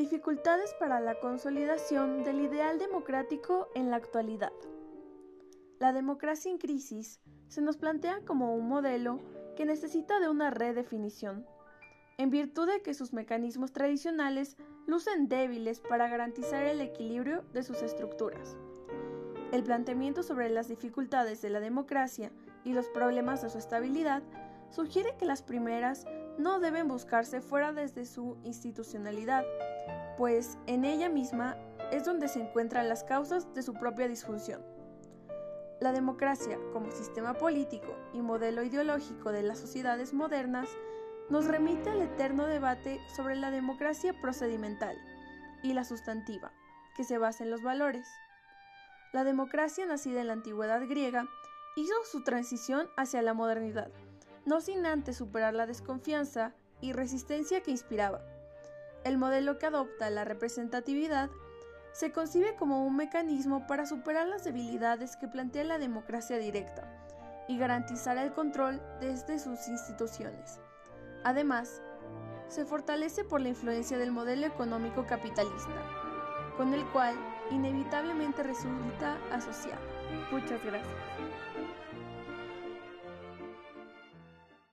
Dificultades para la consolidación del ideal democrático en la actualidad. La democracia en crisis se nos plantea como un modelo que necesita de una redefinición, en virtud de que sus mecanismos tradicionales lucen débiles para garantizar el equilibrio de sus estructuras. El planteamiento sobre las dificultades de la democracia y los problemas de su estabilidad sugiere que las primeras no deben buscarse fuera desde su institucionalidad, pues en ella misma es donde se encuentran las causas de su propia disfunción. La democracia como sistema político y modelo ideológico de las sociedades modernas nos remite al eterno debate sobre la democracia procedimental y la sustantiva, que se basa en los valores. La democracia nacida en la antigüedad griega hizo su transición hacia la modernidad, no sin antes superar la desconfianza y resistencia que inspiraba. El modelo que adopta la representatividad se concibe como un mecanismo para superar las debilidades que plantea la democracia directa y garantizar el control desde sus instituciones. Además, se fortalece por la influencia del modelo económico capitalista, con el cual inevitablemente resulta asociado. Muchas gracias.